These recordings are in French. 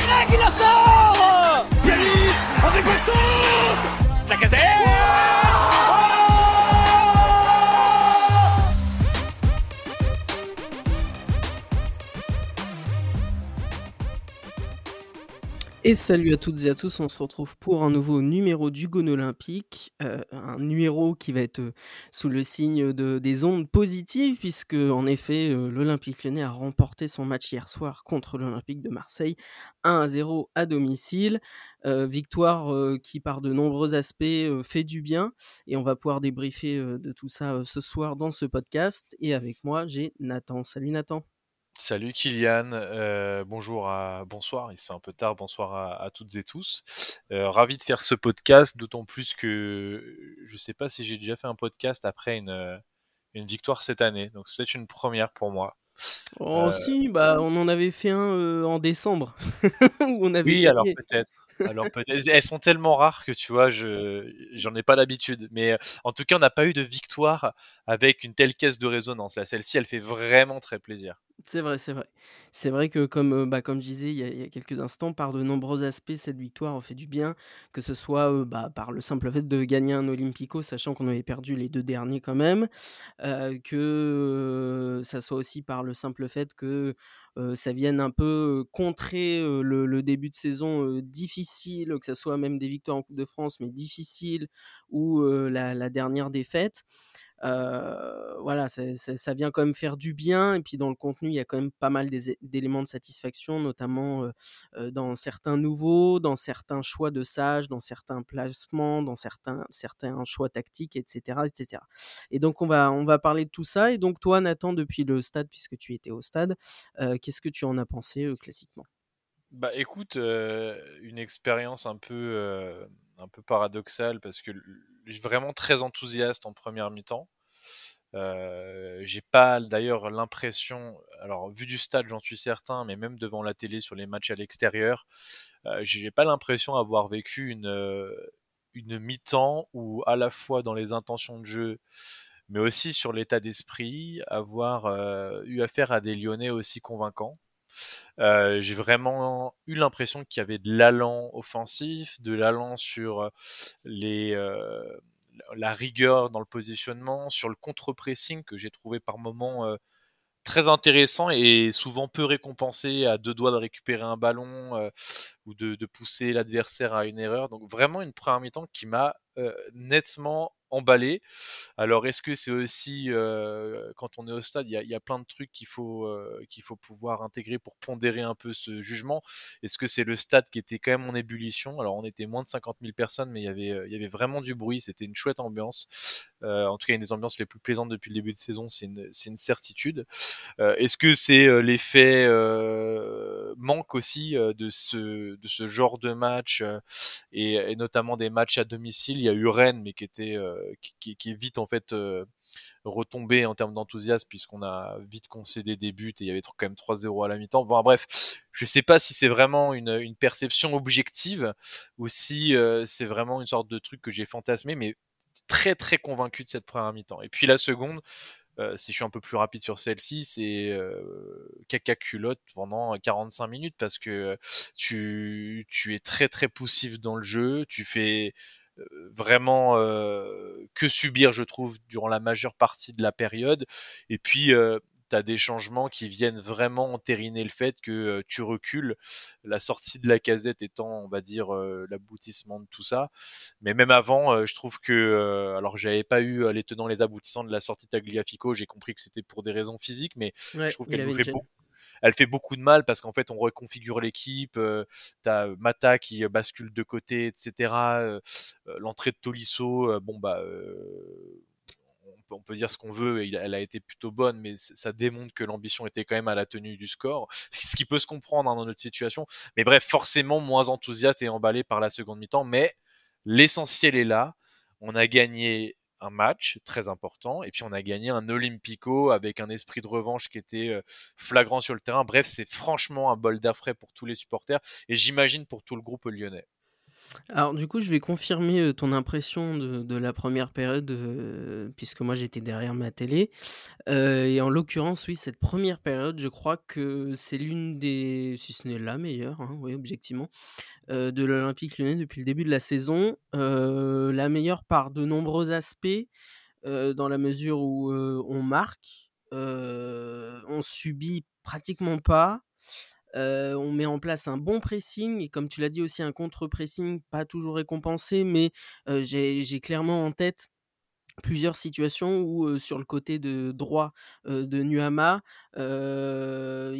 Y, la sort. Yanis avec Bastos Et salut à toutes et à tous, on se retrouve pour un nouveau numéro du Gone Olympique, euh, un numéro qui va être euh, sous le signe de, des ondes positives, puisque en effet euh, l'Olympique lyonnais a remporté son match hier soir contre l'Olympique de Marseille 1 à 0 à domicile. victoire qui par de nombreux aspects fait du bien, et on va pouvoir débriefer de tout ça ce soir dans ce podcast. Et avec moi j'ai Nathan. Salut Nathan. Salut Kylian, euh, bonjour à bonsoir, il c'est un peu tard, bonsoir à, à toutes et tous. Euh, ravi de faire ce podcast, d'autant plus que je sais pas si j'ai déjà fait un podcast après une, une victoire cette année, donc c'est peut-être une première pour moi. Oh euh... si, bah on en avait fait un euh, en décembre. où on avait oui, alors peut-être. Alors peut-être, elles sont tellement rares que tu vois, je j'en ai pas l'habitude. Mais en tout cas, on n'a pas eu de victoire avec une telle caisse de résonance. Là, celle-ci, elle fait vraiment très plaisir. C'est vrai, c'est vrai. C'est vrai que comme, bah, je disais il y, a, quelques instants, par de nombreux aspects, cette victoire en fait du bien, que ce soit bah, par le simple fait de gagner un Olympico, sachant qu'on avait perdu les deux derniers quand même, que ça soit aussi par le simple fait que ça vienne un peu contrer le, début de saison difficile, que ce soit même des victoires en Coupe de France, mais difficile, ou la, dernière défaite. Voilà, ça, ça, vient quand même faire du bien. Et puis dans le contenu, il y a quand même pas mal d'éléments de satisfaction, notamment dans certains nouveaux, dans certains choix de sages, dans certains placements, dans certains, certains choix tactiques, etc., etc. Et donc on va, on va parler de tout ça. Et donc toi, Nathan, depuis le stade, puisque tu étais au stade, qu'est-ce que tu en as pensé classiquement? Bah écoute, une expérience un peu, un peu paradoxale parce que vraiment très enthousiaste en première mi-temps. J'ai pas d'ailleurs l'impression, alors vu du stade j'en suis certain, mais même devant la télé sur les matchs à l'extérieur, j'ai pas l'impression d'avoir vécu une, une mi-temps où à la fois dans les intentions de jeu, mais aussi sur l'état d'esprit, avoir eu affaire à des Lyonnais aussi convaincants. Euh, j'ai vraiment eu l'impression qu'il y avait de l'allant offensif, de l'allant sur les, euh, la rigueur dans le positionnement, sur le contre-pressing que j'ai trouvé par moments euh, très intéressant et souvent peu récompensé à deux doigts de récupérer un ballon euh, ou de, de pousser l'adversaire à une erreur. Donc vraiment une première mi-temps qui m'a nettement emballé. Alors est-ce que c'est aussi euh, quand on est au stade, il y a, plein de trucs qu'il faut euh, qu'il faut pouvoir intégrer pour pondérer un peu ce jugement? Est-ce que c'est le stade qui était quand même en ébullition? Alors on était moins de 50 000 personnes, mais il y avait vraiment du bruit. C'était une chouette ambiance. Euh, en tout cas, une des ambiances les plus plaisantes depuis le début de saison, c'est une c'est certitude. Euh, est-ce que c'est l'effet manque aussi de ce genre de match et, notamment des matchs à domicile Il y a eu Rennes, mais qui était qui, qui, est vite en fait euh, retombé en termes d'enthousiasme puisqu'on a vite concédé des buts et il y avait quand même 3-0 à la mi-temps. Bon, bref, je sais pas si c'est vraiment une, une, perception objective ou si euh, c'est vraiment une sorte de truc que j'ai fantasmé, mais très très convaincu de cette première mi-temps. Et puis la seconde, euh, si je suis un peu plus rapide sur celle-ci, c'est euh, caca culotte pendant 45 minutes parce que tu, tu es très très poussif dans le jeu, tu fais vraiment euh, que subir, je trouve, durant la majeure partie de la période. Et puis, euh, tu as des changements qui viennent vraiment entériner le fait que euh, tu recules, la sortie de la casette étant, on va dire, euh, l'aboutissement de tout ça. Mais même avant, je trouve que, alors j'avais pas eu les tenants, les aboutissants de la sortie de Tagliafico, j'ai compris que c'était pour des raisons physiques, mais ouais, je trouve qu'elle nous fait beaucoup elle fait beaucoup de mal parce qu'en fait on reconfigure l'équipe, euh, t'as Mata qui bascule de côté, etc. Euh, L'entrée de Tolisso, bon bah on peut dire ce qu'on veut, elle a été plutôt bonne, mais ça démontre que l'ambition était quand même à la tenue du score, ce qui peut se comprendre hein, dans notre situation. Mais bref, forcément moins enthousiaste et emballé par la seconde mi-temps, mais l'essentiel est là. On a gagné un match très important et puis on a gagné un Olympico avec un esprit de revanche qui était euh, flagrant sur le terrain. Bref, c'est franchement un bol d'air pour tous les supporters et j'imagine pour tout le groupe lyonnais. Alors du coup, je vais confirmer, ton impression de la première période, puisque moi j'étais derrière ma télé, heu et en l'occurrence, oui, cette première période, je crois que c'est l'une des si ce n'est la meilleure, hein, oui, objectivement, de l'Olympique Lyonnais depuis le début de la saison. La meilleure par de nombreux aspects, dans la mesure où, on marque, on subit pratiquement pas, On met en place un bon pressing et comme tu l'as dit aussi un contre-pressing pas toujours récompensé, mais j'ai clairement en tête plusieurs situations où, sur le côté de droit, de Nuama, il,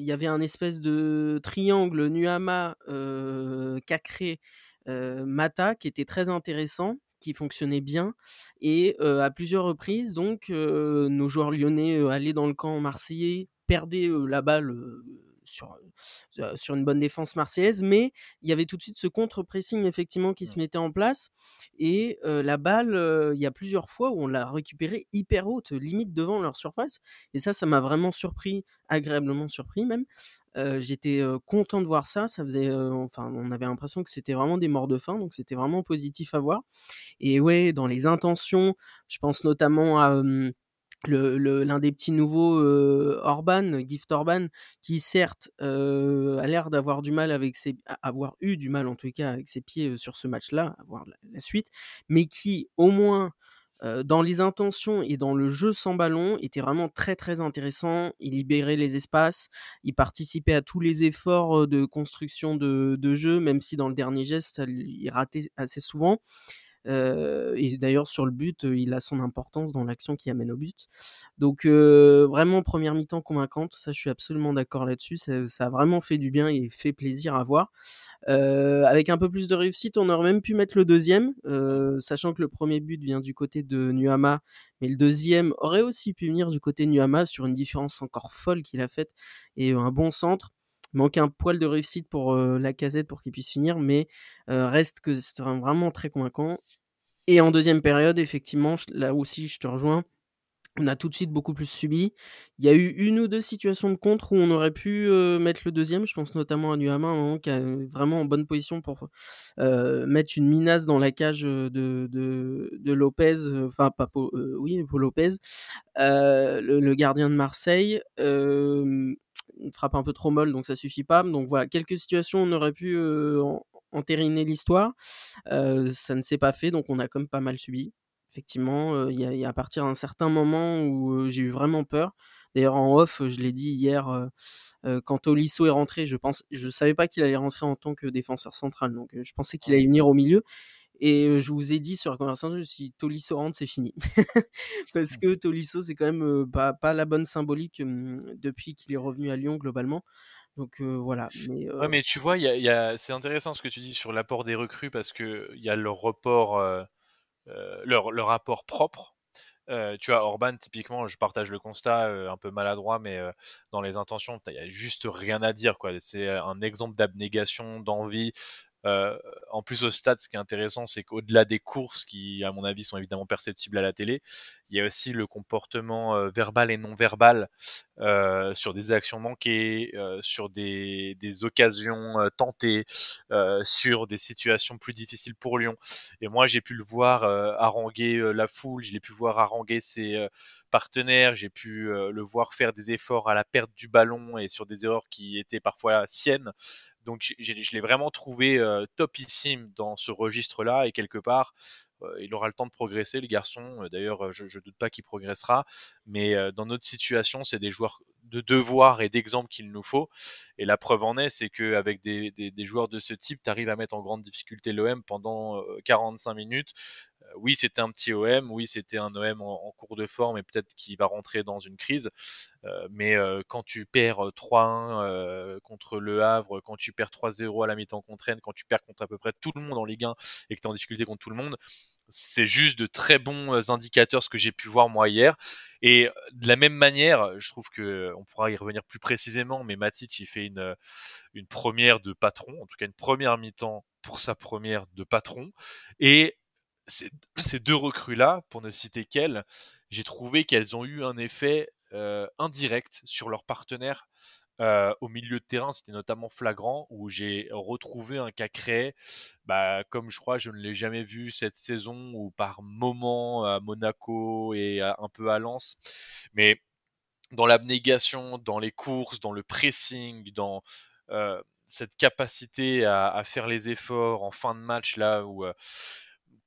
y avait un espèce de triangle Nuama, Cacré, Mata qui était très intéressant, qui fonctionnait bien et à plusieurs reprises donc nos joueurs lyonnais, allaient dans le camp marseillais, perdaient, la balle, sur, sur une bonne défense marseillaise, mais il y avait tout de suite ce contre-pressing effectivement qui se Mmh. mettait en place et la balle, il y a plusieurs fois où on l'a récupérée hyper haute, limite devant leur surface et ça, ça m'a vraiment surpris, agréablement surpris même. J'étais, content de voir ça, ça faisait, enfin, on avait l'impression que c'était vraiment des morts de faim, donc c'était vraiment positif à voir et ouais, dans les intentions, je pense notamment à, hem, le l'un des petits nouveaux, Orban, Gift Orban, qui certes, a l'air d'avoir du mal avec ses avoir eu du mal en tout cas avec ses pieds, sur ce match-là, à voir la la suite, mais qui au moins, dans les intentions et dans le jeu sans ballon, était vraiment très, très intéressant. Il libérait les espaces, il participait à tous les efforts, de construction de de jeu, même si dans le dernier geste, il ratait assez souvent. Heu et d'ailleurs sur le but, heu, il a son importance dans l'action qui amène au but. Donc heu, vraiment première mi-temps convaincante, ça je suis absolument d'accord là-dessus, ça a vraiment fait du bien et fait plaisir à voir. Avec un peu plus de réussite, on aurait même pu mettre le deuxième, sachant que le premier but vient du côté de Nuama, mais le deuxième aurait aussi pu venir du côté Nuama sur une différence encore folle qu'il a faite et un bon centre. Manque un poil de réussite pour, heu, Lacazette pour qu'il puisse finir, mais heu, reste que c'était vraiment très convaincant et en deuxième période, effectivement, là aussi je te rejoins, on a tout de suite beaucoup plus subi. Il y a eu une ou 2 situations de contre où on aurait pu, heu, mettre le deuxième. Je pense notamment à un moment qui est vraiment en bonne position pour, mettre une minace dans la cage, de Lopez, enfin pas oui, Lopez, le gardien de Marseille. Une frappe un peu trop molle, donc ça suffit pas. Donc voilà, quelques situations on aurait pu, heu, en entériner l'histoire. Heu, ça ne s'est pas fait, donc on a quand même pas mal subi. Effectivement, heu, il y a il y a à partir d'un certain moment où, j'ai eu vraiment peur. D'ailleurs en off, je l'ai dit hier, quand Tolisso est rentré, je pense je savais pas qu'il allait rentrer en tant que défenseur central, donc je pensais qu'il allait venir au milieu et je vous ai dit sur la conversation, dit: «Tolisso rentre, c'est fini». Parce que Tolisso, c'est quand même, pas pas la bonne symbolique, depuis qu'il est revenu à Lyon globalement. Donc voilà, mais Ouais, mais tu vois, il y a il y a c'est intéressant ce que tu dis sur l'apport des recrues parce qu'il y a leur report, heu, leur leur apport propre. Tu vois, Orban, typiquement, je partage le constat, un peu maladroit, mais dans les intentions, il y a juste rien à dire. C'est un exemple d'abnégation, d'envie. Heu, en plus, au stade, ce qui est intéressant, c'est qu'au-delà des courses qui, à mon avis, sont évidemment perceptibles à la télé, il y a aussi le comportement, heu, verbal et non verbal, heu, sur des actions manquées, sur des des occasions, tentées, sur des situations plus difficiles pour Lyon. Et moi, j'ai pu le voir, haranguer, la foule, je l'ai pu voir haranguer ses, partenaires, j'ai pu, le voir faire des efforts à la perte du ballon et sur des erreurs qui étaient parfois siennes. Donc je l'ai vraiment trouvé, heu, topissime dans ce registre-là et quelque part, heu, il aura le temps de progresser le garçon, heu, d'ailleurs, je je doute pas qu'il progressera, mais dans notre situation, c'est des joueurs de devoir et d'exemple qu'il nous faut. Et la preuve en est, c'est qu'avec des des joueurs de ce type, tu arrives à mettre en grande difficulté l'OM pendant, heu, 45 minutes. Oui, c'était un petit OM, oui, c'était un OM en cours de forme et peut-être qu'il va rentrer dans une crise, heu, mais heu, quand tu perds, heu, 3-1, heu, contre Le Havre, quand tu perds 3-0 à la mi-temps contre Rennes, quand tu perds contre à peu près tout le monde en Ligue 1 et que tu es en difficulté contre tout le monde, c'est juste de très bons, indicateurs, ce que j'ai pu voir moi hier. Et de la même manière, je trouve qu'on pourra y revenir plus précisément, mais Matic, il fait une, une première de patron, en tout cas une première mi-temps pour sa première de patron. Et ces 2 recrues-là, pour ne citer qu'elles, j'ai trouvé qu'elles ont eu un effet, heu, indirect sur leurs partenaires Euh, au milieu de terrain, c'était notamment flagrant où j'ai retrouvé un Cacré, bah, comme je crois je ne l'ai jamais vu cette saison ou par moment à Monaco et un peu à Lens. Mais dans l'abnégation, dans les courses, dans le pressing, dans euh, cette capacité à, faire les efforts en fin de match là où euh,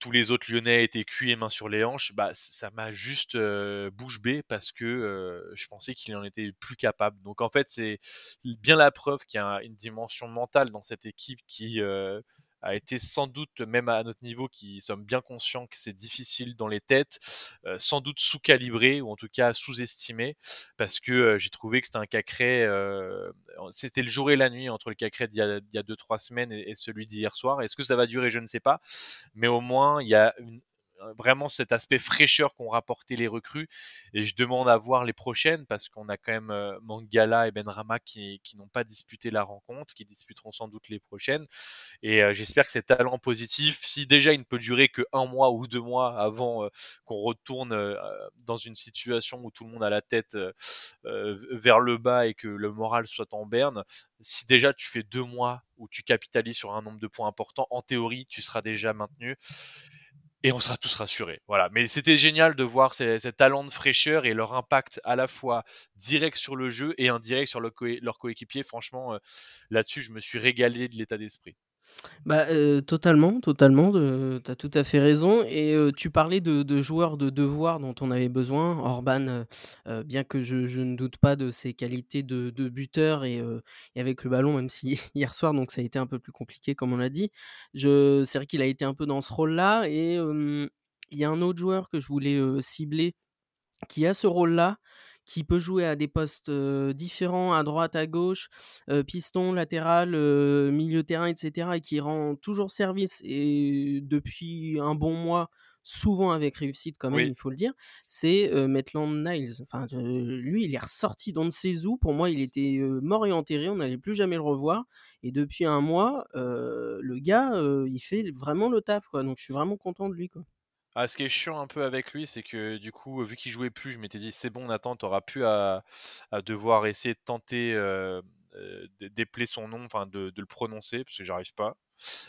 tous les autres Lyonnais étaient cuits et mains sur les hanches, bah, ça m'a juste euh, bouche bée parce que euh, je pensais qu'il en était plus capable. Donc en fait, c'est bien la preuve qu'il y a une dimension mentale dans cette équipe qui euh, a été sans doute, même à notre niveau, qui sommes bien conscients que c'est difficile dans les têtes, euh, sans doute sous-calibré ou en tout cas sous-estimé, parce que euh, j'ai trouvé que c'était un cacré, euh, c'était le jour et la nuit entre le cacré d'il y a, deux trois semaines et, et celui d'hier soir. Est-ce que ça va durer? Je ne sais pas, mais au moins il y a une, vraiment cet aspect fraîcheur qu'ont rapporté les recrues. Et je demande à voir les prochaines parce qu'on a quand même euh, Mangala et Benrama qui, qui n'ont pas disputé la rencontre, qui disputeront sans doute les prochaines. Et euh, j'espère que ces talents positifs, si déjà il ne peut durer que un mois ou deux mois avant euh, qu'on retourne dans une situation où tout le monde a la tête vers le bas et que le moral soit en berne, si déjà tu fais deux mois où tu capitalises sur un nombre de points importants, en théorie, tu seras déjà maintenu et on sera tous rassurés. Voilà. Mais c'était génial de voir ces, talents de fraîcheur et leur impact à la fois direct sur le jeu et indirect sur le co leur coéquipier. Franchement, euh, là-dessus, je me suis régalé de l'état d'esprit. Bah, heu, totalement, totalement, de tu as tout à fait raison et heu, tu parlais de joueurs de devoir dont on avait besoin. Orban, bien que je je ne doute pas de ses qualités de de buteur et avec le ballon, même si hier soir, donc ça a été un peu plus compliqué comme on l'a dit. C'est vrai qu'il a été un peu dans ce rôle-là et il y a un autre joueur que je voulais, cibler qui a ce rôle-là, qui peut jouer à des postes euh, différents, à droite, à gauche, euh, piston, latéral, milieu terrain, etc. et qui rend toujours service et depuis un bon mois, souvent avec réussite quand même, Oui. il faut le dire, c'est euh, Maitland Niles. Enfin, euh, lui, il est ressorti dans de ses où. Pour moi, il était euh, mort et enterré, on n'allait plus jamais le revoir. Et depuis un mois, le gars, il fait vraiment le taf, quoi. Donc, je suis vraiment content de lui, quoi. Ah, ce qui est chiant un peu avec lui, c'est que du coup, vu qu'il jouait plus, je m'étais dit c'est bon, Nathan, t'auras plus à, à devoir essayer de tenter euh, euh, d'épeler son nom, enfin de, de le prononcer, parce que j'arrive pas.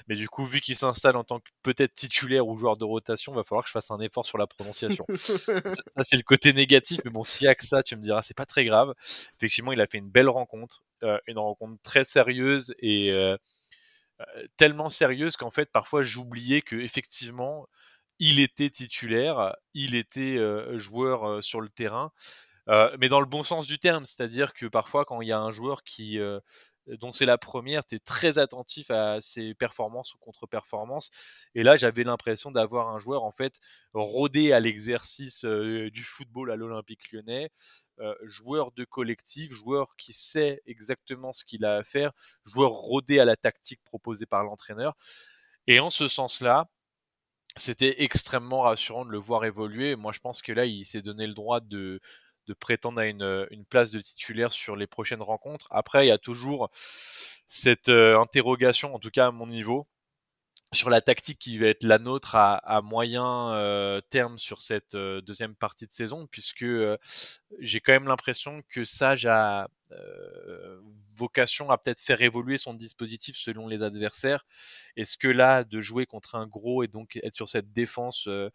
Mais du coup, vu qu'il s'installe en tant que peut-être titulaire ou joueur de rotation, va falloir que je fasse un effort sur la prononciation. ça, ça, c'est le côté négatif, mais bon, s'il y a que ça, tu me diras, c'est pas très grave. Effectivement, il a fait une belle rencontre, euh, une rencontre très sérieuse et tellement sérieuse qu'en fait, parfois, j'oubliais que effectivement, il était titulaire, il était joueur sur le terrain, mais dans le bon sens du terme, c'est-à-dire que parfois quand il y a un joueur qui dont c'est la première, tu es très attentif à ses performances ou contre-performances. Et là, j'avais l'impression d'avoir un joueur en fait rodé à l'exercice du football à l'Olympique lyonnais, joueur de collectif, joueur qui sait exactement ce qu'il a à faire, joueur rodé à la tactique proposée par l'entraîneur. Et en ce sens-là, c'était extrêmement rassurant de le voir évoluer. Moi, je pense que là, il s'est donné le droit de, de prétendre à une, une, place de titulaire sur les prochaines rencontres. Après, il y a toujours cette euh, interrogation, en tout cas à mon niveau, sur la tactique qui va être la nôtre à, à moyen euh, terme sur cette euh, deuxième partie de saison, puisque j'ai quand même l'impression que Sage a vocation à peut-être faire évoluer son dispositif selon les adversaires. Est-ce que là, de jouer contre un gros et donc être sur cette défense euh,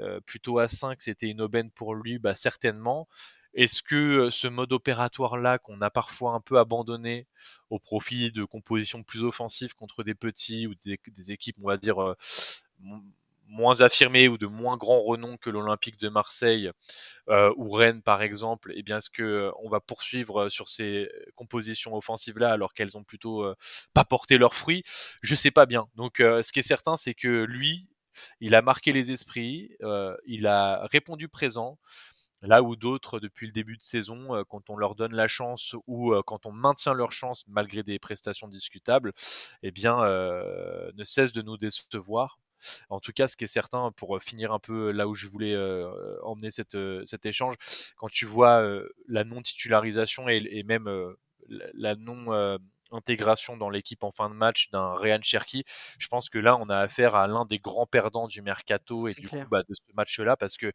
euh, plutôt à 5, c'était une aubaine pour lui? Bah, Certainement. Est-ce que ce mode opératoire-là, qu'on a parfois un peu abandonné au profit de compositions plus offensives contre des petits ou des, équipes, on va dire, euh, moins affirmées ou de moins grand renom que l'Olympique de Marseille euh, ou Rennes par exemple, eh bien est-ce que euh, on va poursuivre sur ces compositions offensives là alors qu'elles ont plutôt euh, pas porté leurs fruits? Je sais pas bien. Donc euh, ce qui est certain, c'est que lui, il a marqué les esprits, euh, il a répondu présent. Là où d'autres, depuis le début de saison, euh, quand on leur donne la chance ou euh, quand on maintient leur chance malgré des prestations discutables, eh bien, euh, ne cessent de nous décevoir. En tout cas, ce qui est certain, pour finir un peu là où je voulais emmener cet échange, quand tu vois la non-titularisation et, et même la non intégration dans l'équipe en fin de match d'un Ryan Cherky, je pense que là, on a affaire à l'un des grands perdants du mercato et du coup bah, de ce match-là parce que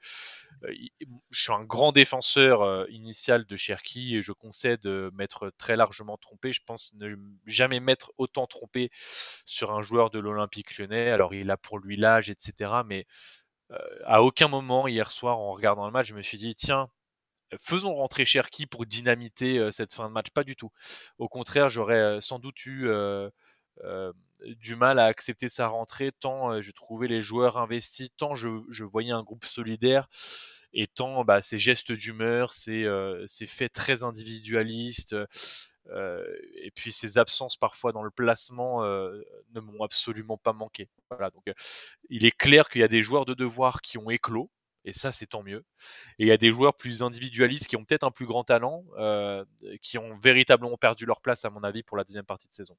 je suis un grand défenseur initial de Cherky et je concède m'être très largement trompé. Je pense ne jamais m'être autant trompé sur un joueur de l'Olympique lyonnais. Alors, il a pour lui l'âge, etc. Mais à aucun moment hier soir, en regardant le match, je me suis dit, tiens, faisons rentrer Cherki pour dynamiter cette fin de match. Pas du tout. Au contraire, j'aurais sans doute eu du mal à accepter sa rentrée, tant je trouvais les joueurs investis, tant je, voyais un groupe solidaire, et tant bah, ces gestes d'humeur, ces, ces, faits très individualistes, et puis ces absences parfois dans le placement ne m'ont absolument pas manqué. Voilà, donc il est clair qu'il y a des joueurs de devoir qui ont éclos, et ça c'est tant mieux. Et il y a des joueurs plus individualistes qui ont peut-être un plus grand talent, euh, qui ont véritablement perdu leur place à mon avis pour la deuxième partie de saison.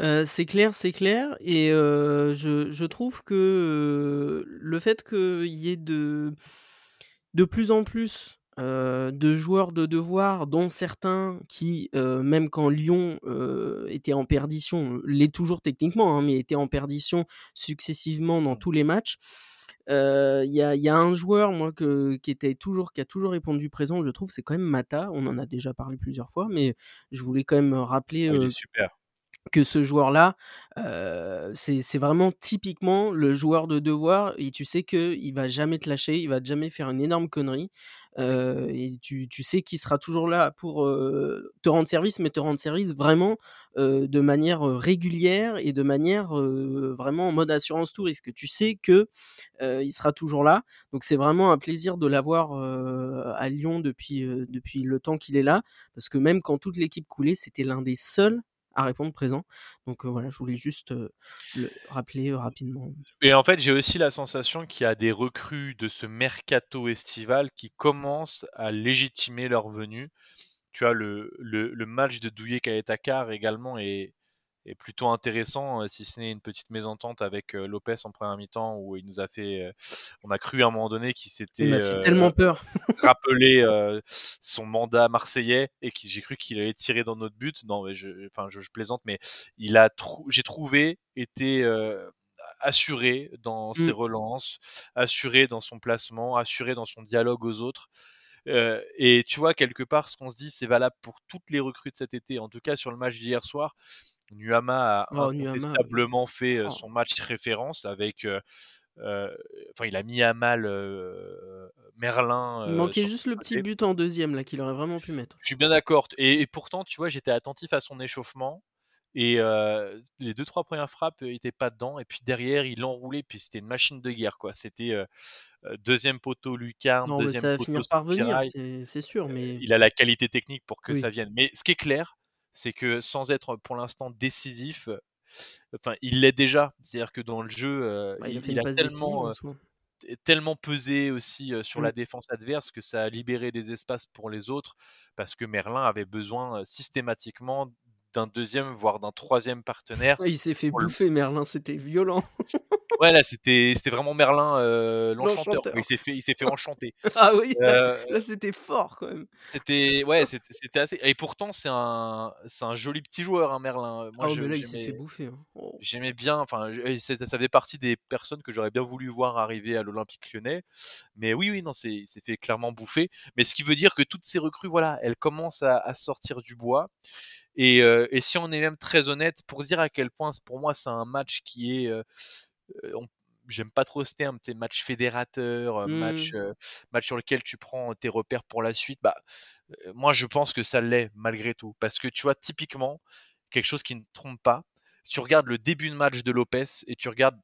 Euh, c'est clair, c'est clair, et euh, je, trouve que le fait qu'il y ait de, de plus en plus de joueurs de devoir, dont certains qui, même quand Lyon était en perdition, l'est toujours techniquement, hein, mais était en perdition successivement dans mmh. tous les matchs, il y a, un joueur, moi, qui, était toujours, qui a toujours répondu présent, je trouve, c'est quand même Mata. On en a déjà parlé plusieurs fois, mais je voulais quand même rappeler super. que ce joueur-là, c'est vraiment typiquement le joueur de devoir. Et tu sais qu'il va jamais te lâcher, il va jamais faire une énorme connerie et tu, sais qu'il sera toujours là pour te rendre service, mais te rendre service vraiment de manière régulière et de manière vraiment en mode assurance tout risque. Tu sais que il sera toujours là, donc c'est vraiment un plaisir de l'avoir à Lyon depuis, depuis le temps qu'il est là, parce que même quand toute l'équipe coulait, c'était l'un des seuls à répondre présent. Donc voilà, je voulais juste le rappeler rapidement. Et en fait, j'ai aussi la sensation qu'il y a des recrues de ce mercato estival qui commencent à légitimer leur venue. Tu as le, le, match de Douillet Kayetakar également est, est plutôt intéressant, euh, si ce n'est une petite mésentente avec euh, Lopez en première mi-temps où il nous a fait, euh, on a cru à un moment donné qu'il s'était tellement peur rappelé son mandat marseillais et que j'ai cru qu'il allait tirer dans notre but. Non, mais je, enfin, je, plaisante, mais il a, j'ai trouvé, été assuré dans ses mmh. relances, assuré dans son placement, assuré dans son dialogue aux autres. et tu vois, quelque part, ce qu'on se dit, c'est valable pour toutes les recrues de cet été, en tout cas sur le match d'hier soir. Nuama a oh, incontestablement fait oh. son match référence avec. enfin, il a mis à mal Merlin. il manquait juste le petit but en deuxième là qu'il aurait vraiment pu mettre. Je suis bien d'accord. Et, pourtant, tu vois, j'étais attentif à son échauffement. Et les deux trois premières frappes n'étaient pas dedans. Et puis derrière, il enroulait. Puis c'était une machine de guerre, quoi. C'était deuxième poteau Lucarne, deuxième ça va finir par venir, c'est sûr. Mais il a la qualité technique pour que ça vienne. Mais ce qui est clair, c'est que sans être pour l'instant décisif, enfin, il l'est déjà. C'est-à-dire que dans le jeu, bah, il, a, tellement, tellement pesé aussi sur la mmh. défense adverse que ça a libéré des espaces pour les autres parce que Merlin avait besoin systématiquement d'un deuxième, voire d'un troisième partenaire. il s'est fait bouffer, Merlin, c'était violent. ouais, là, c'était, vraiment Merlin euh, l'enchanteur. Il s'est fait, il fait enchanter. ah oui, euh, là, c'était fort quand même. C'était, ouais, c'était, assez. Et pourtant, c'est un, c'est un joli petit joueur, hein, Merlin. Moi, ah, mais là, il s'est fait bouffer. Hein. Oh. J'aimais bien, enfin, ça, ça fait partie des personnes que j'aurais bien voulu voir arriver à l'Olympique lyonnais. Mais oui, oui, non, c'est, il s'est fait clairement bouffer. Mais ce qui veut dire que toutes ces recrues, voilà, elles commencent à, à sortir du bois. Et, et, si on est même très honnête, pour dire à quel point pour moi c'est un match qui est, j'aime pas trop ce terme, match fédérateur, match, mmh. match sur lequel tu prends tes repères pour la suite. Bah, moi je pense que ça l'est malgré tout, parce que tu vois typiquement quelque chose qui ne trompe pas, tu regardes le début de match de Lopez et tu regardes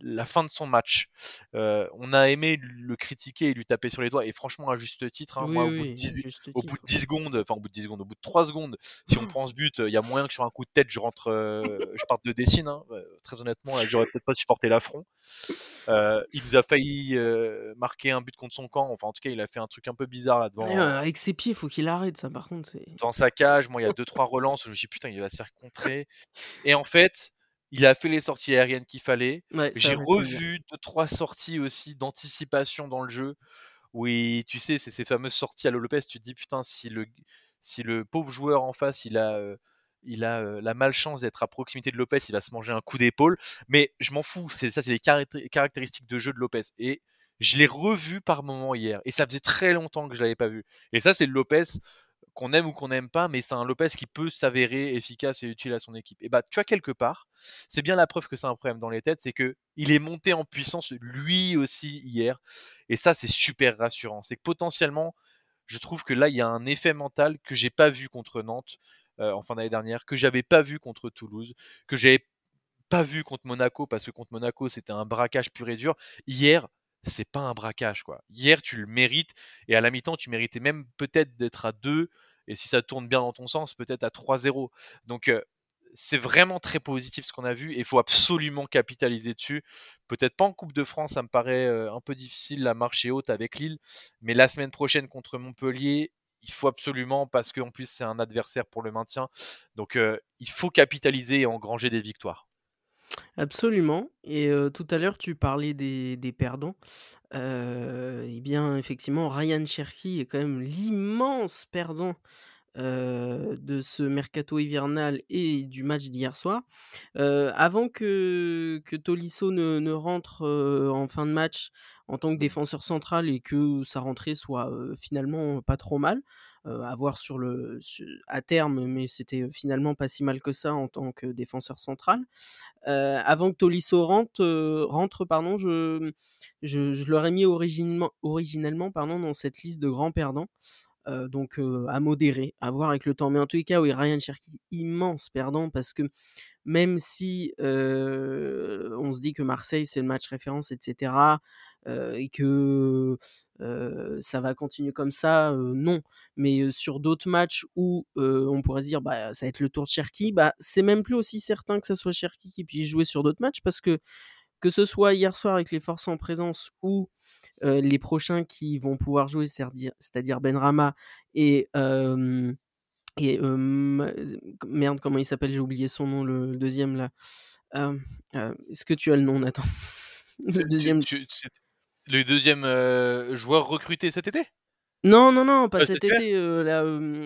la fin de son match. on a aimé le critiquer et lui taper sur les doigts, et franchement, à juste titre, hein, moi, au, bout de 10, au bout de 10 secondes, enfin, au bout de 10 secondes, au bout de 3 secondes, si on prend ce but, il y a moyen que sur un coup de tête, je rentre, je parte de Dessine, hein. très honnêtement, j'aurais peut-être pas supporté l'affront. il nous a failli marquer un but contre son camp, enfin, en tout cas, il a fait un truc un peu bizarre là devant. avec ses pieds, il faut qu'il arrête ça, par contre. Dans sa cage, moi, il y a 2-3 relances, je me suis dit, putain, il va se faire contrer. Et en fait, il a fait les sorties aériennes qu'il fallait. J'ai revu deux trois sorties aussi d'anticipation dans le jeu. Oui, tu sais, c'est ces fameuses sorties à Lopez. Tu te dis putain, si le si le pauvre joueur en face, il a il a euh, la malchance d'être à proximité de Lopez, il va se manger un coup d'épaule. Mais je m'en fous, c'est ça, c'est les caractéristiques de jeu de Lopez. Et je l'ai revu par moment hier, et ça faisait très longtemps que je l'avais pas vu. Et ça, c'est Lopez qu'on aime ou qu'on n'aime pas, mais c'est un Lopez qui peut s'avérer efficace et utile à son équipe. Et bah, tu vois, quelque part, c'est bien la preuve que c'est un problème dans les têtes, c'est que il est monté en puissance lui aussi hier. Et ça, c'est super rassurant. C'est que potentiellement, je trouve que là, il y a un effet mental que j'ai pas vu contre Nantes euh, en fin d'année dernière, que j'avais pas vu contre Toulouse, que j'avais pas vu contre Monaco, parce que contre Monaco, c'était un braquage pur et dur. Hier, c'est pas un braquage, quoi. Hier, tu le mérites, et à la mi-temps, tu méritais même peut-être d'être à 2, et si ça tourne bien dans ton sens, peut-être à 3-0. Donc, c'est vraiment très positif ce qu'on a vu, et il faut absolument capitaliser dessus. Peut-être pas en Coupe de France, ça me paraît un peu difficile, la marche haute avec Lille, mais la semaine prochaine contre Montpellier, il faut absolument, parce qu'en plus, c'est un adversaire pour le maintien. Donc, il faut capitaliser et engranger des victoires. Absolument et tout à l'heure tu parlais des des perdants. et bien effectivement Ryan Cherki est quand même l'immense perdant, de ce mercato hivernal et du match d'hier soir. avant que que Tolisso ne ne rentre, en fin de match en tant que défenseur central et que sa rentrée soit, finalement pas trop mal, à voir sur le à terme, mais c'était finalement pas si mal que ça en tant que défenseur central. avant que Tolisso rentre, rentre pardon, je, je, je l'aurais mis originellement, originellement pardon, dans cette liste de grands perdants. donc à modérer, à voir avec le temps. Mais en tous les cas, oui, Ryan Cherky, immense perdant parce que même si on se dit que Marseille c'est le match référence, etc., et que ça va continuer comme ça, non. Mais sur d'autres matchs où on pourrait se dire bah ça va être le tour de Cherki, bah c'est même plus aussi certain que ça soit Cherki qui puisse jouer sur d'autres matchs parce que que ce soit hier soir avec les forces en présence ou les prochains qui vont pouvoir jouer, c'est-à-dire Benrama et et merde, comment il s'appelle J'ai oublié son nom, le, deuxième là. Est-ce que tu as le nom, Nathan? Le deuxième. Le deuxième joueur recruté cet été? Non, non, non, pas cet été, là,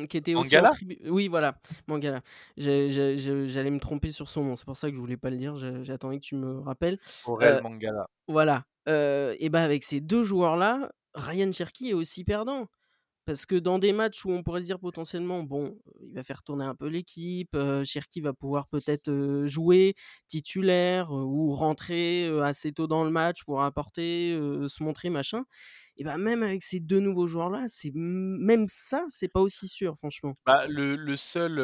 qui était aussi en Oui, voilà, Mangala. J'allais me tromper sur son nom, c'est pour ça que je voulais pas le dire, j'attendais que tu me rappelles. Aurel Mangala. Voilà, et bah, avec ces deux joueurs-là, Ryan Cherky est aussi perdant. Parce que dans des matchs où on pourrait se dire potentiellement, bon, il va faire tourner un peu l'équipe, Cherki va pouvoir peut-être jouer titulaire ou rentrer assez tôt dans le match pour apporter, se montrer, machin. Et ben même avec ces deux nouveaux joueurs-là, c'est même ça, c'est pas aussi sûr, franchement. Bah, le seul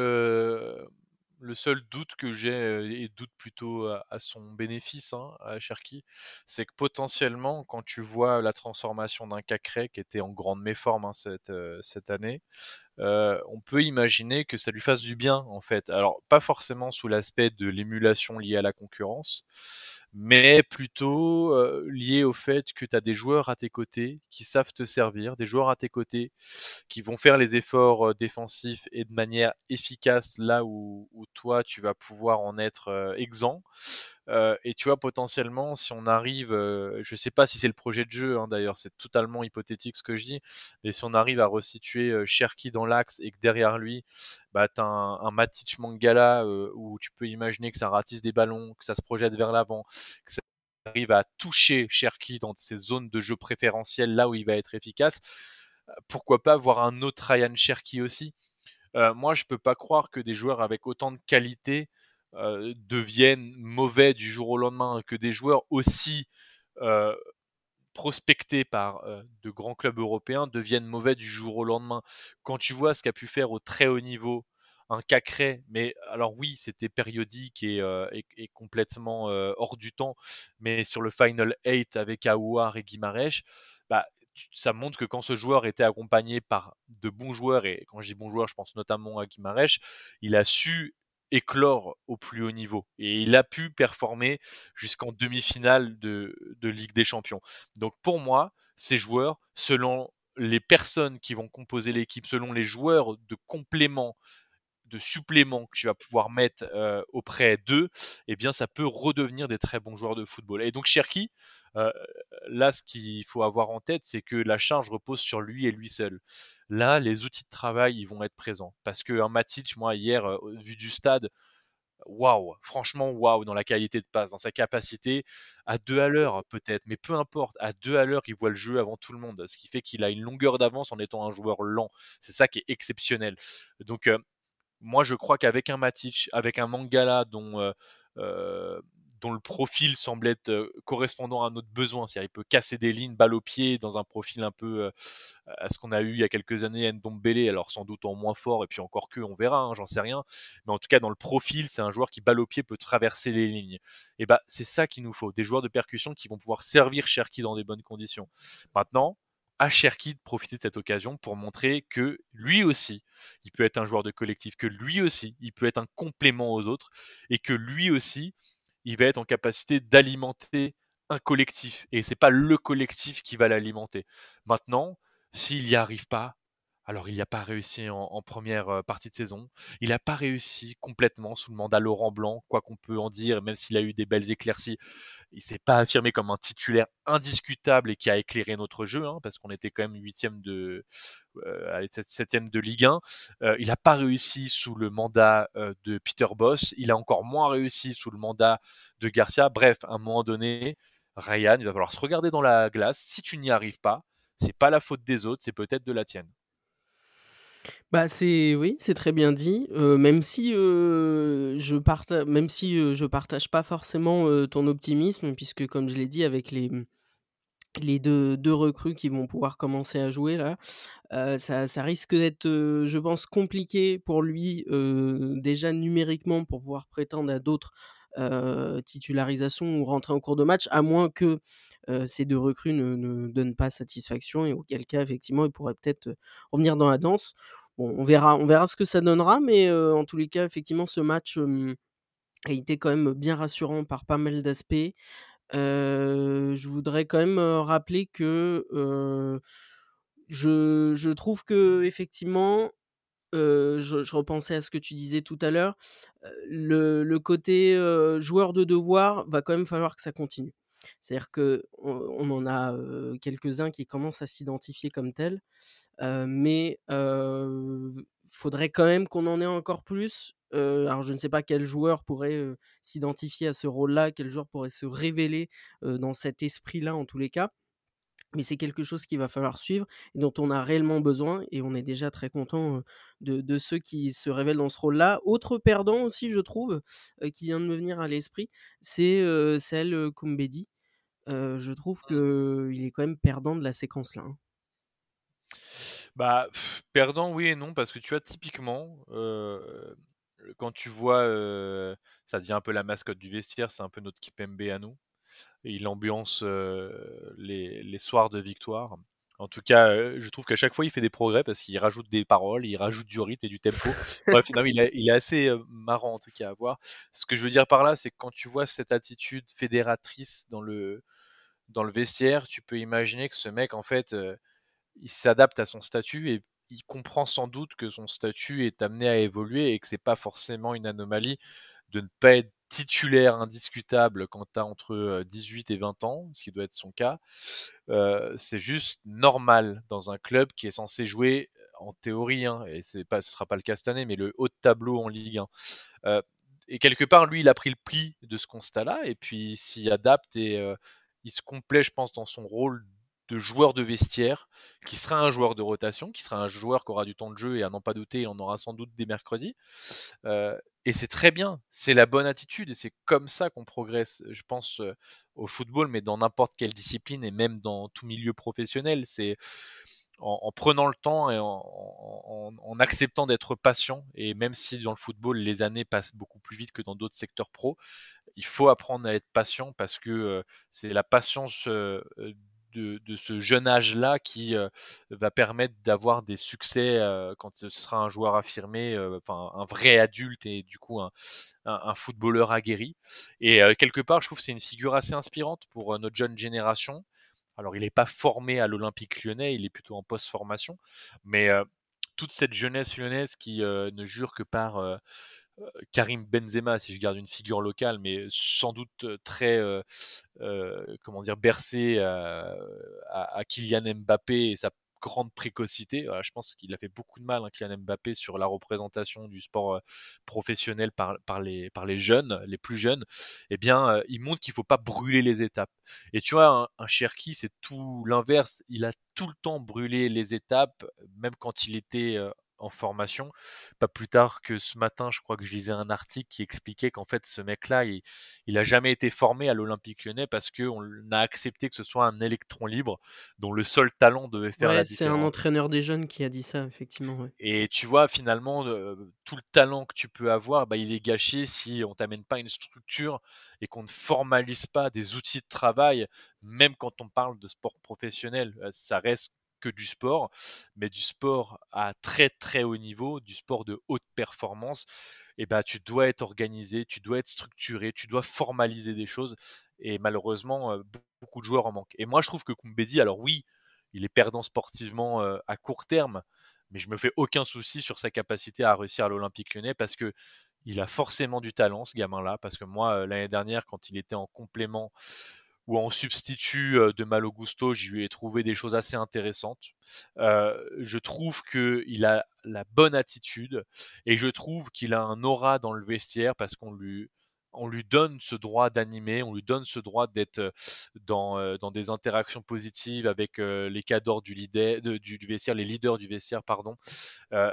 le seul doute que j'ai, et doute plutôt à, son bénéfice, hein, à Cherki, c'est que potentiellement, quand tu vois la transformation d'un Cacré qui était en grande méforme hein, cette, cette année, on peut imaginer que ça lui fasse du bien, en fait. Alors, pas forcément sous l'aspect de l'émulation liée à la concurrence, mais plutôt lié au fait que tu as des joueurs à tes côtés qui savent te servir, des joueurs à tes côtés qui vont faire les efforts défensifs et de manière efficace là où, où toi tu vas pouvoir en être exempt. Euh, et tu vois, potentiellement, si on arrive, euh, je sais pas si c'est le projet de jeu, hein, d'ailleurs, c'est totalement hypothétique ce que je dis, mais si on arrive à resituer euh, Cherki dans l'axe et que derrière lui, bah, tu as un, un Matic Mangala où tu peux imaginer que ça ratisse des ballons, que ça se projette vers l'avant, que ça arrive à toucher Cherki dans ses zones de jeu préférentielles, là où il va être efficace, pourquoi pas voir un autre Ryan Cherki aussi. Moi, je peux pas croire que des joueurs avec autant de qualité euh, deviennent mauvais du jour au lendemain, que des joueurs aussi euh, prospectés par euh, de grands clubs européens deviennent mauvais du jour au lendemain. Quand tu vois ce qu'a pu faire au très haut niveau un Cacré, mais alors oui, c'était périodique et, complètement hors du temps, mais sur le Final 8 avec Aouar et Guimarèche, bah, ça montre que quand ce joueur était accompagné par de bons joueurs, et quand je dis bons joueurs, je pense notamment à Guimarèche, il a su éclore au plus haut niveau. Et il a pu performer jusqu'en demi-finale de, Ligue des Champions. Donc pour moi, ces joueurs, selon les personnes qui vont composer l'équipe, selon les joueurs de complément de que tu vas pouvoir mettre auprès d'eux, eh bien, ça peut redevenir des très bons joueurs de football. Et donc, Cherki, là, ce qu'il faut avoir en tête, c'est que la charge repose sur lui et lui seul. Là, les outils de travail, ils vont être présents. Parce qu'un Matic, moi, hier, vu du stade, waouh, franchement waouh dans la qualité de passe, dans sa capacité à deux à l'heure peut-être, mais peu importe, à deux à l'heure, il voit le jeu avant tout le monde, ce qui fait qu'il a une longueur d'avance en étant un joueur lent. C'est ça qui est exceptionnel. Donc moi je crois qu'avec un Matic, avec un Mangala dont dont le profil semble être correspondant à notre besoin. C'est-à-dire, il peut casser des lignes, balle au pied, dans un profil un peu à ce qu'on a eu il y a quelques années Ndombele, alors sans doute en moins fort, et puis encore que, on verra, hein, j'en sais rien. Mais en tout cas, dans le profil, c'est un joueur qui, balle au pied, peut traverser les lignes. Et bah, c'est ça qu'il nous faut, des joueurs de percussion qui vont pouvoir servir Cherki dans des bonnes conditions. Maintenant, à Cherki de profiter de cette occasion pour montrer que lui aussi, il peut être un joueur de collectif, que lui aussi, il peut être un complément aux autres, et que lui aussi, il va être en capacité d'alimenter un collectif. Et c'est pas le collectif qui va l'alimenter. Maintenant, s'il n'y arrive pas, alors il n'y a pas réussi en, première partie de saison. Il n'a pas réussi complètement sous le mandat Laurent Blanc, quoi qu'on peut en dire, même s'il a eu des belles éclaircies. Il s'est pas affirmé comme un titulaire indiscutable et qui a éclairé notre jeu, hein, parce qu'on était quand même huitième de, euh, de Ligue 1. il n'a pas réussi sous le mandat de Peter Boss. Il a encore moins réussi sous le mandat de Garcia. Bref, à un moment donné, Ryan, il va falloir se regarder dans la glace. Si tu n'y arrives pas, c'est pas la faute des autres, c'est peut-être de la tienne. Bah, c'est oui, c'est très bien dit, même si, je partage même si, je partage pas forcément, ton optimisme puisque comme je l'ai dit avec les, deux 2 recrues qui vont pouvoir commencer à jouer là, ça ça risque d'être, je pense compliqué pour lui, déjà numériquement pour pouvoir prétendre à d'autres, titularisations ou rentrer en cours de match, à moins que, ces deux recrues ne ne donnent pas satisfaction et auquel cas effectivement il pourrait peut-être, revenir dans la danse. Bon, on verra on verra ce que ça donnera, mais en tous les cas, effectivement, ce match, a été quand même bien rassurant par pas mal d'aspects. je voudrais quand même, rappeler que, je je trouve qu'effectivement, heu, je repensais à ce que tu disais tout à l'heure, le le côté, joueur de devoir, va quand même falloir que ça continue. C'est-à-dire qu'on on en a, quelques-uns qui commencent à s'identifier comme tels, mais il faudrait quand même qu'on en ait encore plus. alors je ne sais pas quel joueur pourrait, s'identifier à ce rôle-là, quel joueur pourrait se révéler, dans cet esprit-là en tous les cas. Mais c'est quelque chose qu'il va falloir suivre et dont on a réellement besoin et on est déjà très content, de de ceux qui se révèlent dans ce rôle-là. Autre perdant aussi je trouve, qui vient de me venir à l'esprit, c'est, heu, c'est Koumbedi. je trouve mmh. qu'il est quand même perdant de la séquence là, hein. Bah, perdant, oui et non, parce que tu vois, typiquement, quand tu vois, ça devient un peu la mascotte du vestiaire, c'est un peu notre Kipembe à nous. Il ambiance les, les, soirs de victoire. En tout cas, je trouve qu'à chaque fois, il fait des progrès parce qu'il rajoute des paroles, il rajoute du rythme et du tempo. Il, est assez marrant en tout cas à voir. Ce que je veux dire par là, c'est que quand tu vois cette attitude fédératrice dans le, dans le vestiaire, tu peux imaginer que ce mec, en fait, il s'adapte à son statut et il comprend sans doute que son statut est amené à évoluer et que c'est pas forcément une anomalie de ne pas être titulaire indiscutable quand tu as entre 18 et 20 ans, ce qui doit être son cas. c'est juste normal dans un club qui est censé jouer en théorie, hein, et c'est pas, sera pas le cas cette année, mais le haut de tableau en Ligue 1. et quelque part, lui, il a pris le pli de ce constat-là, et puis s'y adapte et il se complaît, je pense, dans son rôle de joueur de vestiaire, qui sera un joueur de rotation, qui sera un joueur qui aura du temps de jeu et à n'en pas douter, il en aura sans doute des mercredis. Euh, et c'est très bien, c'est la bonne attitude et c'est comme ça qu'on progresse, je pense, euh, au football, mais dans n'importe quelle discipline et même dans tout milieu professionnel. C'est en, prenant le temps et en, acceptant d'être patient. Et même si dans le football, les années passent beaucoup plus vite que dans d'autres secteurs pro, il faut apprendre à être patient parce que euh, c'est la patience de, ce jeune âge-là qui euh, va permettre d'avoir des succès euh, quand ce sera un joueur affirmé, euh, enfin un vrai adulte et du coup un, un, footballeur aguerri. Et quelque part, je trouve que c'est une figure assez inspirante pour notre jeune génération. Alors, il n'est pas formé à l'Olympique lyonnais, il est plutôt en post-formation, mais toute cette jeunesse lyonnaise qui ne jure que par Karim Benzema, si je garde une figure locale, mais sans doute très, comment dire, bercé à, Kylian Mbappé et sa grande précocité. je pense qu'il a fait beaucoup de mal, hein, Kylian Mbappé, sur la représentation du sport professionnel par, par, les, par les jeunes, les plus jeunes. Eh bien, il montre qu'il faut pas brûler les étapes. Et tu vois, un, un Cherki, c'est tout l'inverse. Il a tout le temps brûlé les étapes, même quand il était en formation. Pas plus tard que ce matin, je crois que je lisais un article qui expliquait qu'en fait, ce mec-là, il, il a jamais été formé à l'Olympique lyonnais parce qu'on a accepté que ce soit un électron libre dont le seul talent devait faire la différence. C'est un entraîneur des jeunes qui a dit ça, effectivement. Et tu vois, finalement, tout le talent que tu peux avoir, bah, il est gâché si on t'amène pas une structure et qu'on ne formalise pas des outils de travail, même quand on parle de sport professionnel. Ça reste du sport, mais du sport à très très haut niveau, du sport de haute performance, et ben tu dois être organisé, tu dois être structuré, tu dois formaliser des choses. Et malheureusement, beaucoup de joueurs en manquent. Et moi, je trouve que Kumbedi, alors oui, il est perdant sportivement à court terme, mais je me fais aucun souci sur sa capacité à réussir à l'Olympique lyonnais parce que il a forcément du talent, ce gamin-là. Parce que moi, l'année dernière, quand il était en complément ou en substitut de Malo Gusto, je lui ai trouvé des choses assez intéressantes. je trouve qu'il a la bonne attitude et je trouve qu'il a un aura dans le vestiaire parce qu'on lui, on lui donne ce droit d'animer, on lui donne ce droit d'être dans, dans des interactions positives avec les cadors du, leader, du, vestiaire, les leaders du vestiaire, pardon.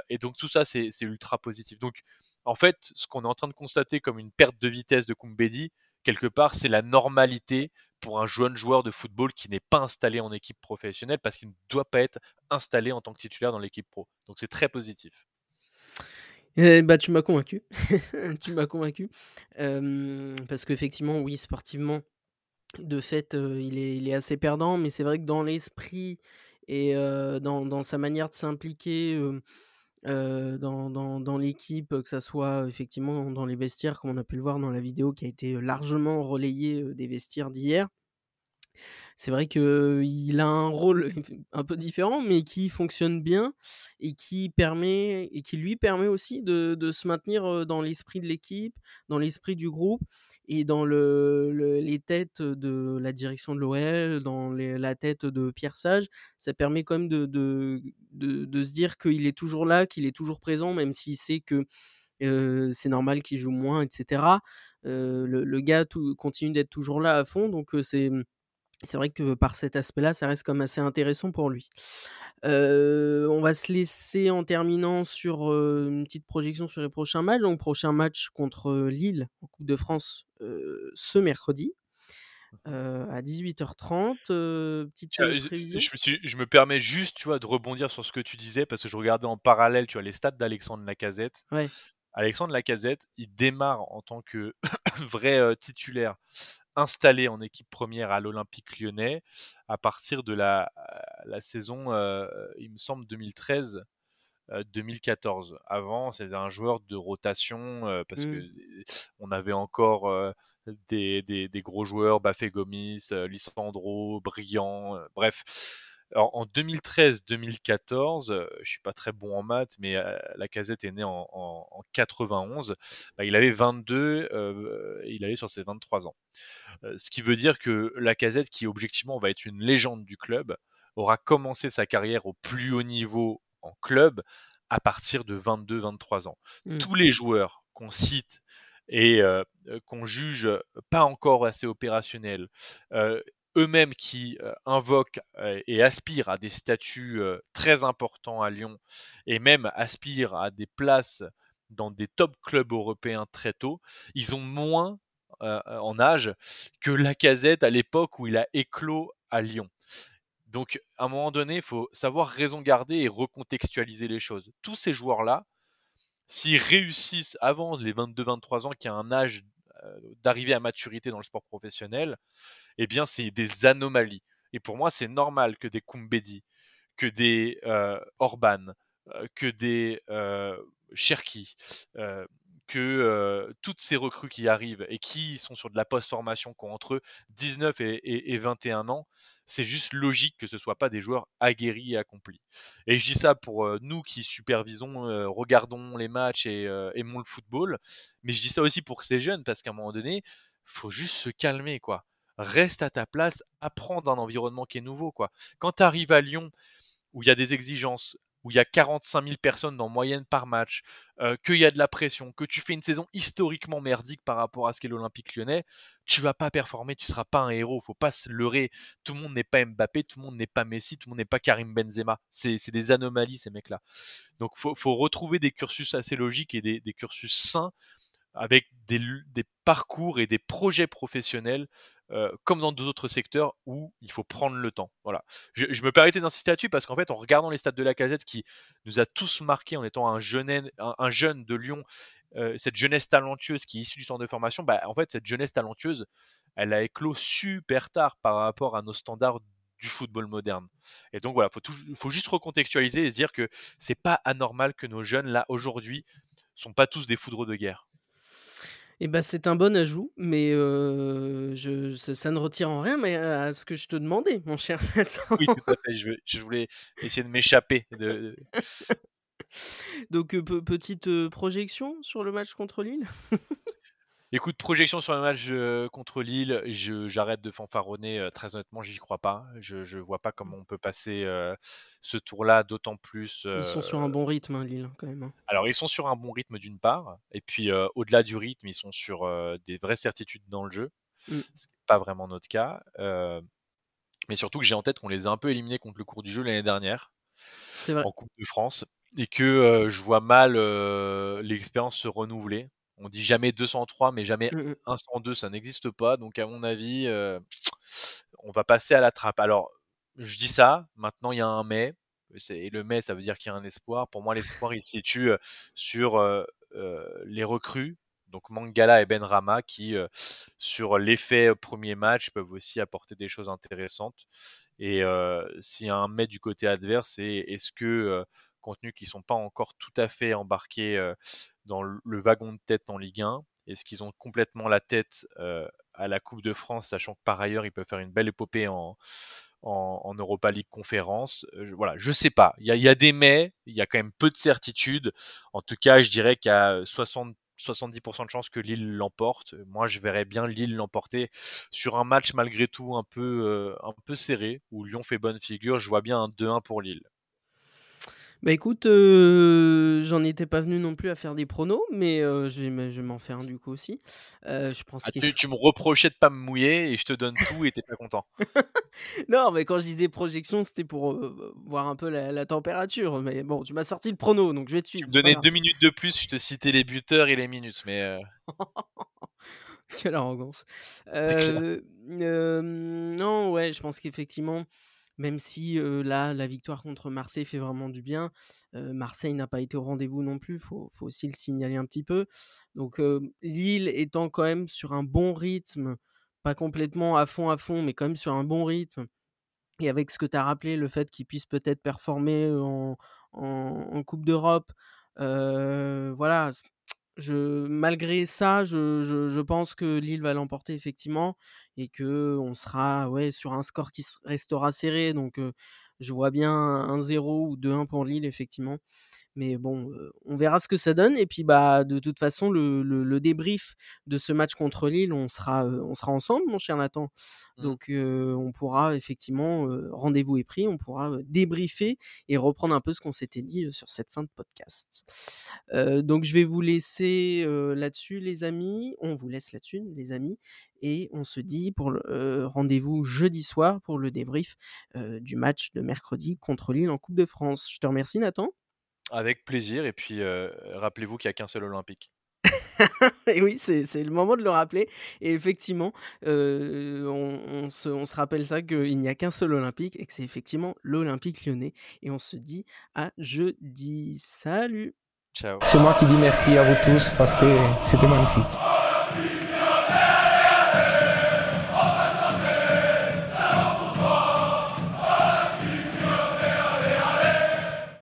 et donc tout ça, c'est ultra positif. Donc en fait, ce qu'on est en train de constater comme une perte de vitesse de Kumbedi, quelque part, c'est la normalité pour un jeune joueur de football qui n'est pas installé en équipe professionnelle parce qu'il ne doit pas être installé en tant que titulaire dans l'équipe pro. Donc c'est très positif. Eh bah, tu m'as convaincu. tu m'as convaincu. parce qu'effectivement, oui, sportivement, de fait, il, est, il est assez perdant, mais c'est vrai que dans l'esprit et dans, dans, sa manière de s'impliquer dans, dans, dans l'équipe, que ça soit effectivement dans les vestiaires, comme on a pu le voir dans la vidéo qui a été largement relayée des vestiaires d'hier. C'est vrai qu'il a un rôle un peu différent, mais qui fonctionne bien et qui permet et qui lui permet aussi de, de se maintenir dans l'esprit de l'équipe, dans l'esprit du groupe et dans le, les têtes de la direction de l'OL, dans la tête de Pierre Sage. Ça permet quand même de, de, de, se dire qu'il est toujours là, qu'il est toujours présent, même s'il sait que c'est normal qu'il joue moins, etc. le, gars continue d'être toujours là à fond, donc c'est c'est vrai que par cet aspect-là, ça reste comme assez intéressant pour lui. on va se laisser en terminant sur une petite projection sur les prochains matchs. Donc, prochain match contre Lille en Coupe de France ce mercredi à 18h30. petite prévision. Je, je, me permets juste, tu vois, de rebondir sur ce que tu disais parce que je regardais en parallèle, tu vois, les stats d'Alexandre Lacazette. Ouais. Alexandre Lacazette, il démarre en tant que vrai titulaire installé en équipe première à l'Olympique lyonnais à partir de la, la saison, euh, il me semble, 2013. 2014. Euh, Avant, c'était un joueur de rotation euh, parce que mmh. on avait encore des, des, des, gros joueurs, Bafé Gomis, Lissandro, Brillant, bref en 2013-2014, euh, je suis pas très bon en maths, mais euh, la casette est née en, 91. Bah, il avait 22, euh, il allait sur ses 23 ans. ce qui veut dire que la casette, qui objectivement va être une légende du club, aura commencé sa carrière au plus haut niveau en club à partir de 22-23 ans. Mmh. Tous les joueurs qu'on cite et qu'on juge pas encore assez opérationnels, eux-mêmes qui euh, invoquent euh, et aspirent à des statuts euh, très importants à Lyon et même aspirent à des places dans des top clubs européens très tôt, ils ont moins en âge que Lacazette à l'époque où il a éclos à Lyon. Donc, à un moment donné, il faut savoir raison garder et recontextualiser les choses. Tous ces joueurs-là, s'ils réussissent avant les 22-23 ans, qui a un âge d'arriver à maturité dans le sport professionnel, eh bien, c'est des anomalies. Et pour moi, c'est normal que des Kumbedi, que des euh, Orban, euh, que des euh, Cherki, que toutes ces recrues qui arrivent et qui sont sur de la post-formation, qui ont entre 19 et, 21 ans, c'est juste logique que ce ne soient pas des joueurs aguerris et accomplis. Et je dis ça pour nous qui supervisons, regardons les matchs et aimons le football, mais je dis ça aussi pour ces jeunes parce qu'à un moment donné, faut juste se calmer, quoi. Reste à ta place, apprends d'un environnement qui est nouveau, quoi. Quand tu arrives à Lyon, où il y a des exigences, où il y a 45 000 personnes en moyenne par match, euh, qu'il y a de la pression, que tu fais une saison historiquement merdique par rapport à ce qu'est l'Olympique lyonnais, tu vas pas performer, tu seras pas un héros, faut pas se leurrer. Tout le monde n'est pas Mbappé, tout le monde n'est pas Messi, tout le monde n'est pas Karim Benzema. C'est des anomalies ces mecs-là. Donc faut, faut retrouver des cursus assez logiques et des, cursus sains avec des, parcours et des projets professionnels euh, comme dans d'autres secteurs où il faut prendre le temps. Voilà. Je, me permettais d'insister là-dessus parce qu'en fait, en regardant les stats de la casette qui nous a tous marqués en étant un jeune, un, jeune de Lyon, euh, cette jeunesse talentueuse qui est issue du centre de formation, bah, en fait, cette jeunesse talentueuse, elle a éclos super tard par rapport à nos standards du football moderne. Et donc voilà, il faut, juste recontextualiser et se dire que c'est pas anormal que nos jeunes là aujourd'hui sont pas tous des foudres de guerre. Et bah, c'est un bon ajout, mais je ça ne retire en rien mais à ce que je te demandais, mon cher Oui, tout à fait, je voulais essayer de m'échapper de Donc petite, projection sur le match contre Lille? Écoute, projection sur le match contre Lille, j'arrête de fanfaronner. très honnêtement, j'y crois pas. Je ne vois pas comment on peut passer ce tour-là, d'autant plus. Ils sont sur un bon rythme, hein, Lille, quand même. Hein. Alors, ils sont sur un bon rythme d'une part, et puis au-delà du rythme, ils sont sur des vraies certitudes dans le jeu, mmh. ce qui n'est pas vraiment notre cas. mais surtout que j'ai en tête qu'on les a un peu éliminés contre le cours du jeu l'année dernière, en Coupe de France, et que je vois mal l'expérience se renouveler. On dit jamais 203, mais jamais 102, mmh ça n'existe pas. Donc, à mon avis, on va passer à la trappe. Alors, je dis ça, maintenant il y a un mais. Et le mais, ça veut dire qu'il y a un espoir. Pour moi, l'espoir, il se situe sur les recrues. Donc Mangala et Benrama qui, sur l'effet premier match, peuvent aussi apporter des choses intéressantes. Et s'il y a un mais du côté adverse, c'est est-ce que contenus qui sont pas encore tout à fait embarqués dans le wagon de tête en Ligue 1 Est-ce qu'ils ont complètement la tête à la Coupe de France, sachant que par ailleurs, ils peuvent faire une belle épopée en, en, Europa League conférence? je, voilà, je sais pas. Il y a, des mais, il y a quand même peu de certitude. En tout cas, je dirais qu'il y a 60 70% de chances que Lille l'emporte. Moi, je verrais bien Lille l'emporter sur un match malgré tout un peu, un peu serré, où Lyon fait bonne figure. Je vois bien un 2-1 pour Lille. Bah écoute, j'en étais pas venu non plus à faire des pronos, mais je vais m'en faire un du coup aussi. je pense ah, tu, me reprochais de pas me mouiller et je te donne tout et t'es pas content. Non, mais quand je disais projection, c'était pour voir un peu la, température. Mais bon, tu m'as sorti le prono, donc je vais te Tu me donnais deux minutes de plus, je te citais les buteurs et les minutes, mais. Quelle arrogance. non, ouais, je pense qu'effectivement, même si là, la victoire contre Marseille fait vraiment du bien, Marseille n'a pas été au rendez-vous non plus, il faut, aussi le signaler un petit peu. Donc Lille étant quand même sur un bon rythme, pas complètement à fond à fond, mais quand même sur un bon rythme, et avec ce que tu as rappelé, le fait qu'ils puissent peut-être performer en, en Coupe d'Europe, voilà, je, malgré ça, je, je, pense que Lille va l'emporter effectivement et que on sera sur un score qui restera serré. Donc je vois bien 1-0 ou 2-1 pour Lille effectivement. Mais bon, on verra ce que ça donne. Et puis, bah, de toute façon, le, le, débrief de ce match contre Lille, on sera, on sera ensemble, mon cher Nathan. Mmh. Donc, on pourra effectivement, rendez-vous est pris, on pourra débriefer et reprendre un peu ce qu'on s'était dit sur cette fin de podcast. donc, je vais vous laisser là-dessus, les amis. On vous laisse là-dessus, les amis. Et on se dit pour le rendez-vous jeudi soir pour le débrief du match de mercredi contre Lille en Coupe de France. Je te remercie, Nathan. Avec plaisir. Et puis, rappelez-vous qu'il n'y a qu'un seul Olympique. et oui, c'est le moment de le rappeler. Et effectivement, on, se, rappelle ça qu'il n'y a qu'un seul Olympique et que c'est effectivement l'Olympique lyonnais. Et on se dit à jeudi. Salut Ciao. C'est moi qui dis merci à vous tous parce que c'était magnifique.